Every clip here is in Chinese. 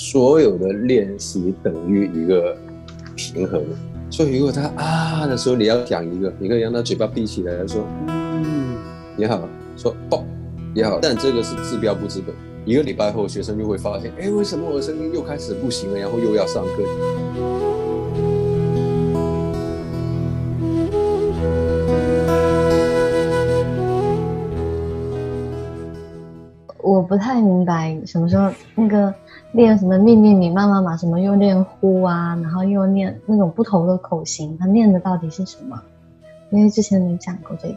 所有的练习等于一个平衡。所以如果他啊的时候，你要讲一个，你可以让他嘴巴闭起来，说嗯也好，说爆也好，但这个是治标不治本。一个礼拜后，学生就会发现，哎，为什么我的声音又开始不行了？然后又要上课。我不太明白什么时候那个。练什么命令你慢慢把？什么又练呼啊？然后又念那种不同的口型，他念的到底是什么？因为之前没讲过这个。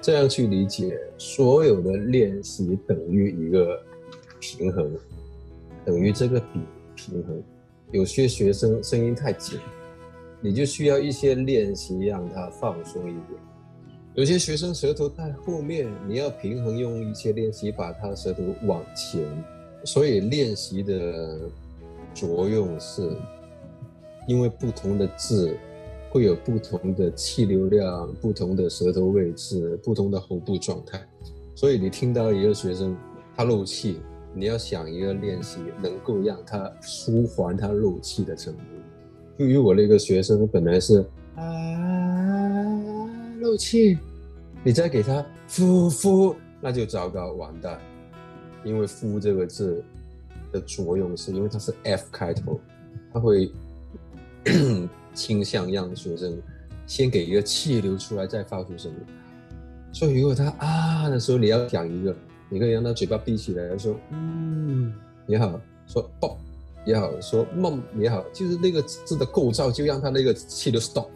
这样去理解，所有的练习等于一个平衡，等于这个比平衡。有些学生声音太紧，你就需要一些练习让他放松一点。有些学生舌头太后面，你要平衡，用一些练习把他舌头往前。所以练习的作用是，因为不同的字会有不同的气流量、不同的舌头位置、不同的喉部状态。所以你听到一个学生他漏气，你要想一个练习能够让他舒缓他漏气的程度。就如果那个学生本来是漏气，你再给他呼呼，那就糟糕，完蛋。因为“呼”这个字的作用是，因为它是 F 开头，它会倾向让学生先给一个气流出来，再发出声音。所以，如果他啊的时候，你要讲一个，你可以让他嘴巴闭起来，说“嗯”也好，说“啵”也好，说“梦”也好，就是那个字的构造，就让他那个气流 stop。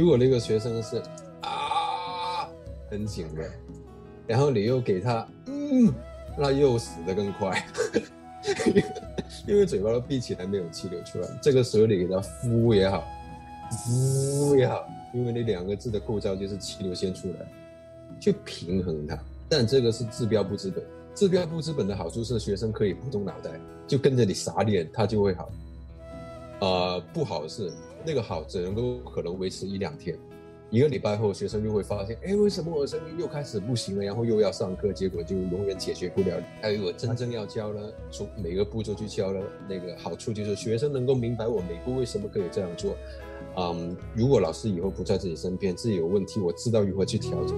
如果那个学生是啊很紧的。然后你又给他，嗯，那又死得更快，因为嘴巴都闭起来，没有气流出来。这个时候你给他呼也好，呼也好，因为那两个字的构造就是气流先出来，去平衡它。但这个是治标不治本，治标不治本的好处是学生可以不动脑袋，就跟着你傻脸，他就会好。呃，不好的是那个好只能够可能维持一两天。一个礼拜后，学生就会发现，哎，为什么我的声音又开始不行了？然后又要上课，结果就永远解决不了。还有我真正要教呢，从每个步骤去教呢，那个好处就是学生能够明白我每步为什么可以这样做。嗯，如果老师以后不在自己身边，自己有问题，我知道如何去调整。